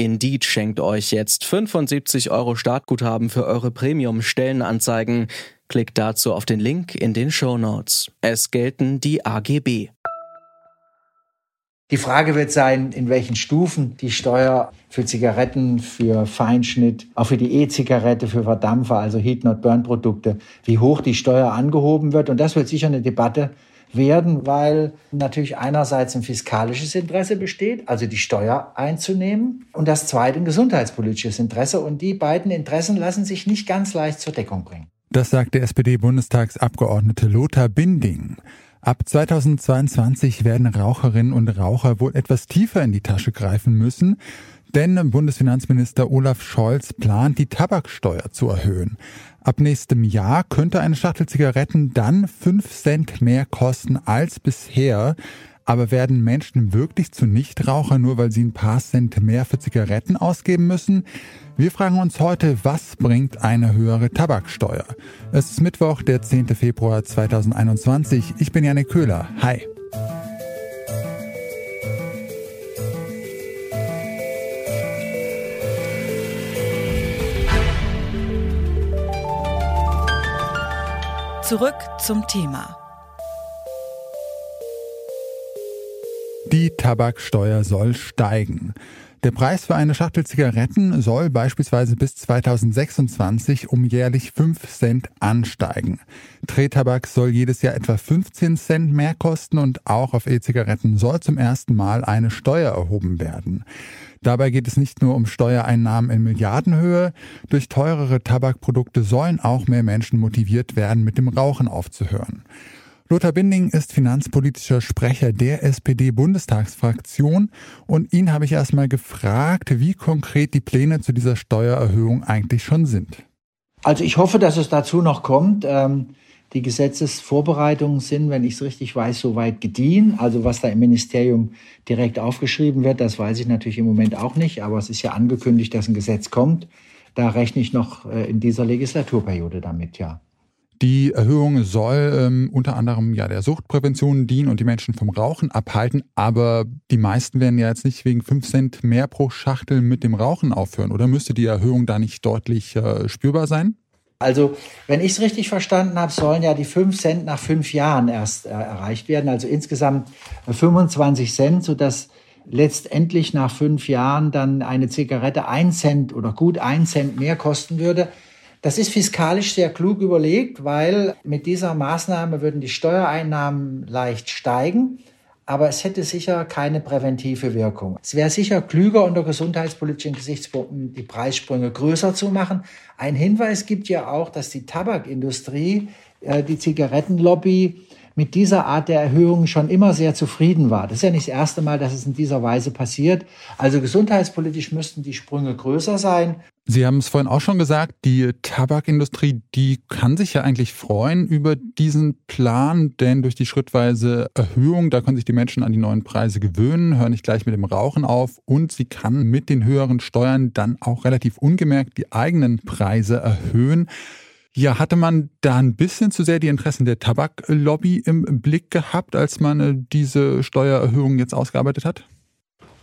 Indeed schenkt euch jetzt 75 Euro Startguthaben für eure Premium-Stellenanzeigen. Klickt dazu auf den Link in den Show Notes. Es gelten die AGB. Die Frage wird sein, in welchen Stufen die Steuer für Zigaretten, für Feinschnitt, auch für die E-Zigarette, für Verdampfer, also Heat-Not-Burn-Produkte, wie hoch die Steuer angehoben wird. Und das wird sicher eine Debatte werden, weil natürlich einerseits ein fiskalisches Interesse besteht, also die Steuer einzunehmen, und das zweite ein gesundheitspolitisches Interesse. Und die beiden Interessen lassen sich nicht ganz leicht zur Deckung bringen. Das sagt der SPD-Bundestagsabgeordnete Lothar Binding. Ab 2022 werden Raucherinnen und Raucher wohl etwas tiefer in die Tasche greifen müssen, denn Bundesfinanzminister Olaf Scholz plant, die Tabaksteuer zu erhöhen. Ab nächstem Jahr könnte eine Schachtel Zigaretten dann 5 Cent mehr kosten als bisher. Aber werden Menschen wirklich zu Nichtrauchern, nur weil sie ein paar Cent mehr für Zigaretten ausgeben müssen? Wir fragen uns heute, was bringt eine höhere Tabaksteuer? Es ist Mittwoch, der 10. Februar 2021. Ich bin Janik Köhler. Hi. Zurück zum Thema. Die Tabaksteuer soll steigen. Der Preis für eine Schachtel Zigaretten soll beispielsweise bis 2026 um jährlich 5 Cent ansteigen. Drehtabak soll jedes Jahr etwa 15 Cent mehr kosten und auch auf E-Zigaretten soll zum ersten Mal eine Steuer erhoben werden. Dabei geht es nicht nur um Steuereinnahmen in Milliardenhöhe. Durch teurere Tabakprodukte sollen auch mehr Menschen motiviert werden, mit dem Rauchen aufzuhören. Lothar Binding ist finanzpolitischer Sprecher der SPD-Bundestagsfraktion und ihn habe ich erstmal gefragt, wie konkret die Pläne zu dieser Steuererhöhung eigentlich schon sind. Also ich hoffe, dass es dazu noch kommt. Ähm, die Gesetzesvorbereitungen sind, wenn ich es richtig weiß, soweit gediehen. Also was da im Ministerium direkt aufgeschrieben wird, das weiß ich natürlich im Moment auch nicht, aber es ist ja angekündigt, dass ein Gesetz kommt. Da rechne ich noch äh, in dieser Legislaturperiode damit, ja. Die Erhöhung soll ähm, unter anderem ja der Suchtprävention dienen und die Menschen vom Rauchen abhalten, aber die meisten werden ja jetzt nicht wegen 5 Cent mehr pro Schachtel mit dem Rauchen aufhören, oder müsste die Erhöhung da nicht deutlich äh, spürbar sein? Also, wenn ich es richtig verstanden habe, sollen ja die 5 Cent nach fünf Jahren erst äh, erreicht werden, also insgesamt 25 Cent, sodass letztendlich nach fünf Jahren dann eine Zigarette ein Cent oder gut ein Cent mehr kosten würde. Das ist fiskalisch sehr klug überlegt, weil mit dieser Maßnahme würden die Steuereinnahmen leicht steigen, aber es hätte sicher keine präventive Wirkung. Es wäre sicher klüger unter gesundheitspolitischen Gesichtspunkten die Preissprünge größer zu machen. Ein Hinweis gibt ja auch, dass die Tabakindustrie, äh, die Zigarettenlobby mit dieser Art der Erhöhung schon immer sehr zufrieden war. Das ist ja nicht das erste Mal, dass es in dieser Weise passiert. Also gesundheitspolitisch müssten die Sprünge größer sein. Sie haben es vorhin auch schon gesagt, die Tabakindustrie, die kann sich ja eigentlich freuen über diesen Plan, denn durch die schrittweise Erhöhung, da können sich die Menschen an die neuen Preise gewöhnen, hören nicht gleich mit dem Rauchen auf und sie kann mit den höheren Steuern dann auch relativ ungemerkt die eigenen Preise erhöhen. Ja, hatte man da ein bisschen zu sehr die Interessen der Tabaklobby im Blick gehabt, als man äh, diese Steuererhöhung jetzt ausgearbeitet hat?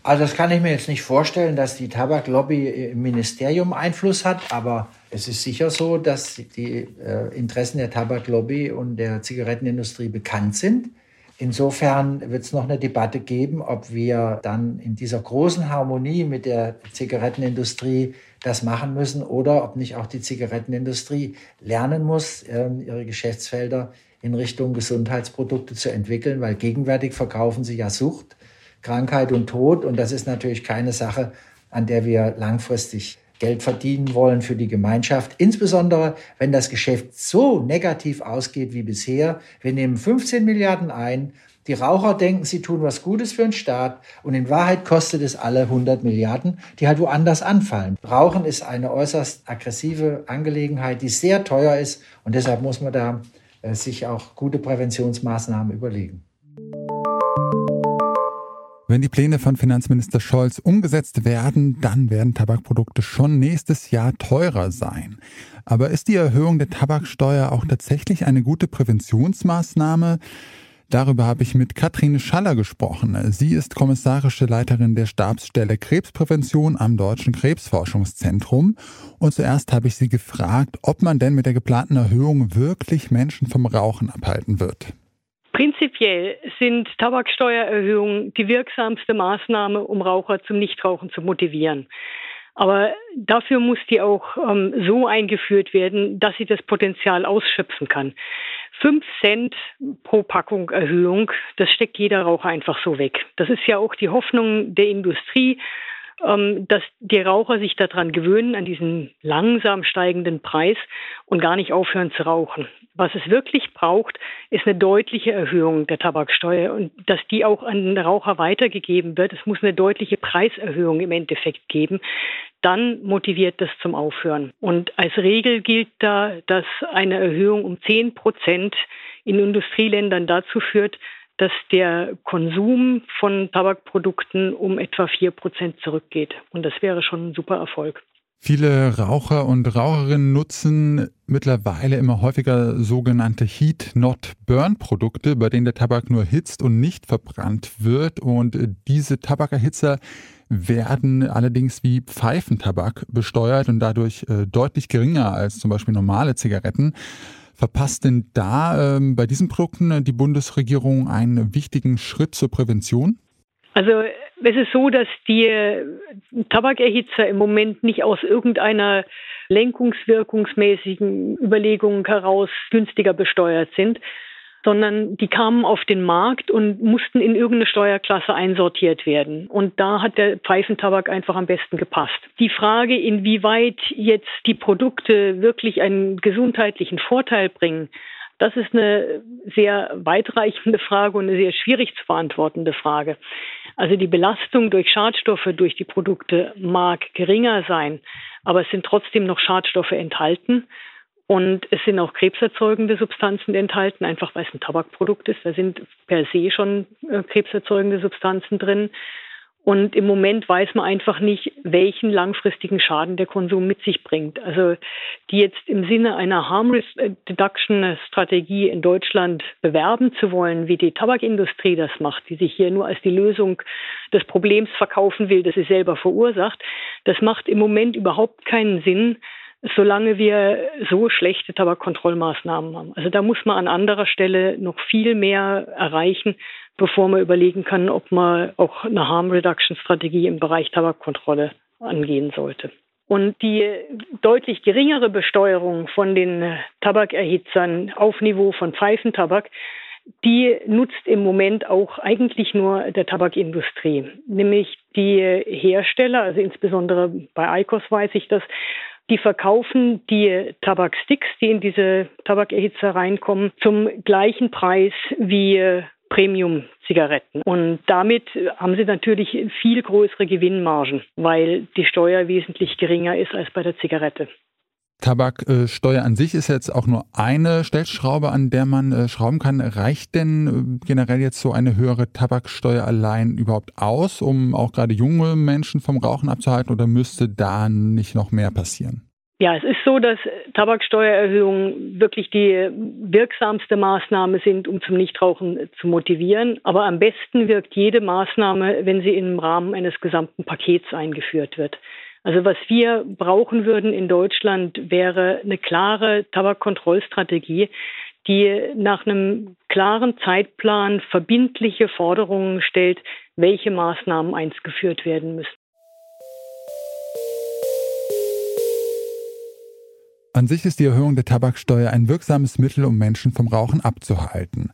Also das kann ich mir jetzt nicht vorstellen, dass die Tabaklobby im Ministerium Einfluss hat, aber es ist sicher so, dass die äh, Interessen der Tabaklobby und der Zigarettenindustrie bekannt sind. Insofern wird es noch eine Debatte geben, ob wir dann in dieser großen Harmonie mit der Zigarettenindustrie das machen müssen oder ob nicht auch die Zigarettenindustrie lernen muss, ähm, ihre Geschäftsfelder in Richtung Gesundheitsprodukte zu entwickeln, weil gegenwärtig verkaufen sie ja Sucht, Krankheit und Tod und das ist natürlich keine Sache, an der wir langfristig Geld verdienen wollen für die Gemeinschaft. Insbesondere, wenn das Geschäft so negativ ausgeht wie bisher. Wir nehmen 15 Milliarden ein. Die Raucher denken, sie tun was Gutes für den Staat und in Wahrheit kostet es alle 100 Milliarden, die halt woanders anfallen. Rauchen ist eine äußerst aggressive Angelegenheit, die sehr teuer ist und deshalb muss man da äh, sich auch gute Präventionsmaßnahmen überlegen. Wenn die Pläne von Finanzminister Scholz umgesetzt werden, dann werden Tabakprodukte schon nächstes Jahr teurer sein. Aber ist die Erhöhung der Tabaksteuer auch tatsächlich eine gute Präventionsmaßnahme? Darüber habe ich mit Katrin Schaller gesprochen. Sie ist kommissarische Leiterin der Stabsstelle Krebsprävention am Deutschen Krebsforschungszentrum. Und zuerst habe ich sie gefragt, ob man denn mit der geplanten Erhöhung wirklich Menschen vom Rauchen abhalten wird. Prinzipiell sind Tabaksteuererhöhungen die wirksamste Maßnahme, um Raucher zum Nichtrauchen zu motivieren. Aber dafür muss die auch ähm, so eingeführt werden, dass sie das Potenzial ausschöpfen kann. Fünf Cent pro Packung Erhöhung, das steckt jeder Raucher einfach so weg. Das ist ja auch die Hoffnung der Industrie, ähm, dass die Raucher sich daran gewöhnen, an diesen langsam steigenden Preis und gar nicht aufhören zu rauchen. Was es wirklich braucht, ist eine deutliche Erhöhung der Tabaksteuer und dass die auch an den Raucher weitergegeben wird. Es muss eine deutliche Preiserhöhung im Endeffekt geben. Dann motiviert das zum Aufhören. Und als Regel gilt da, dass eine Erhöhung um 10 Prozent in Industrieländern dazu führt, dass der Konsum von Tabakprodukten um etwa 4 Prozent zurückgeht. Und das wäre schon ein super Erfolg. Viele Raucher und Raucherinnen nutzen mittlerweile immer häufiger sogenannte Heat-Not-Burn-Produkte, bei denen der Tabak nur hitzt und nicht verbrannt wird. Und diese Tabakerhitzer werden allerdings wie Pfeifentabak besteuert und dadurch äh, deutlich geringer als zum Beispiel normale Zigaretten. Verpasst denn da ähm, bei diesen Produkten die Bundesregierung einen wichtigen Schritt zur Prävention? Also es ist so, dass die äh, Tabakerhitzer im Moment nicht aus irgendeiner lenkungswirkungsmäßigen Überlegung heraus günstiger besteuert sind, sondern die kamen auf den Markt und mussten in irgendeine Steuerklasse einsortiert werden. Und da hat der Pfeifentabak einfach am besten gepasst. Die Frage, inwieweit jetzt die Produkte wirklich einen gesundheitlichen Vorteil bringen, das ist eine sehr weitreichende Frage und eine sehr schwierig zu beantwortende Frage. Also die Belastung durch Schadstoffe durch die Produkte mag geringer sein, aber es sind trotzdem noch Schadstoffe enthalten. Und es sind auch krebserzeugende Substanzen enthalten, einfach weil es ein Tabakprodukt ist. Da sind per se schon äh, krebserzeugende Substanzen drin. Und im Moment weiß man einfach nicht, welchen langfristigen Schaden der Konsum mit sich bringt. Also die jetzt im Sinne einer Harm Reduction Strategie in Deutschland bewerben zu wollen, wie die Tabakindustrie das macht, die sich hier nur als die Lösung des Problems verkaufen will, das sie selber verursacht, das macht im Moment überhaupt keinen Sinn, solange wir so schlechte Tabakkontrollmaßnahmen haben. Also da muss man an anderer Stelle noch viel mehr erreichen, bevor man überlegen kann, ob man auch eine Harm Reduction Strategie im Bereich Tabakkontrolle angehen sollte. Und die deutlich geringere Besteuerung von den Tabakerhitzern auf Niveau von Pfeifentabak, die nutzt im Moment auch eigentlich nur der Tabakindustrie. Nämlich die Hersteller, also insbesondere bei ICOS weiß ich das, die verkaufen die Tabaksticks, die in diese Tabakerhitzer reinkommen, zum gleichen Preis wie Premium-Zigaretten. Und damit haben sie natürlich viel größere Gewinnmargen, weil die Steuer wesentlich geringer ist als bei der Zigarette. Tabaksteuer an sich ist jetzt auch nur eine Stellschraube, an der man äh, schrauben kann. Reicht denn äh, generell jetzt so eine höhere Tabaksteuer allein überhaupt aus, um auch gerade junge Menschen vom Rauchen abzuhalten oder müsste da nicht noch mehr passieren? Ja, es ist so, dass Tabaksteuererhöhungen wirklich die wirksamste Maßnahme sind, um zum Nichtrauchen zu motivieren. Aber am besten wirkt jede Maßnahme, wenn sie im Rahmen eines gesamten Pakets eingeführt wird. Also was wir brauchen würden in Deutschland wäre eine klare Tabakkontrollstrategie, die nach einem klaren Zeitplan verbindliche Forderungen stellt, welche Maßnahmen eingeführt werden müssen. An sich ist die Erhöhung der Tabaksteuer ein wirksames Mittel, um Menschen vom Rauchen abzuhalten.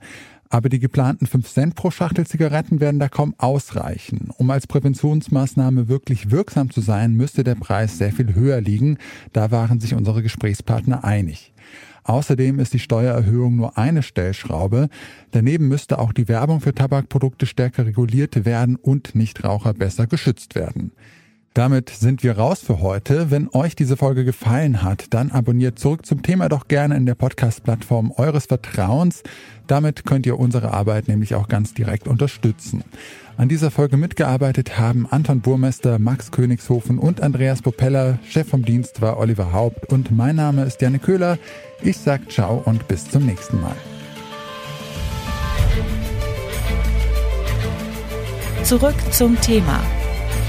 Aber die geplanten 5 Cent pro Schachtel Zigaretten werden da kaum ausreichen. Um als Präventionsmaßnahme wirklich wirksam zu sein, müsste der Preis sehr viel höher liegen. Da waren sich unsere Gesprächspartner einig. Außerdem ist die Steuererhöhung nur eine Stellschraube. Daneben müsste auch die Werbung für Tabakprodukte stärker reguliert werden und Nichtraucher besser geschützt werden. Damit sind wir raus für heute. Wenn euch diese Folge gefallen hat, dann abonniert zurück zum Thema doch gerne in der Podcast-Plattform eures Vertrauens. Damit könnt ihr unsere Arbeit nämlich auch ganz direkt unterstützen. An dieser Folge mitgearbeitet haben Anton Burmester, Max Königshofen und Andreas Propeller. Chef vom Dienst war Oliver Haupt und mein Name ist Janne Köhler. Ich sag ciao und bis zum nächsten Mal. Zurück zum Thema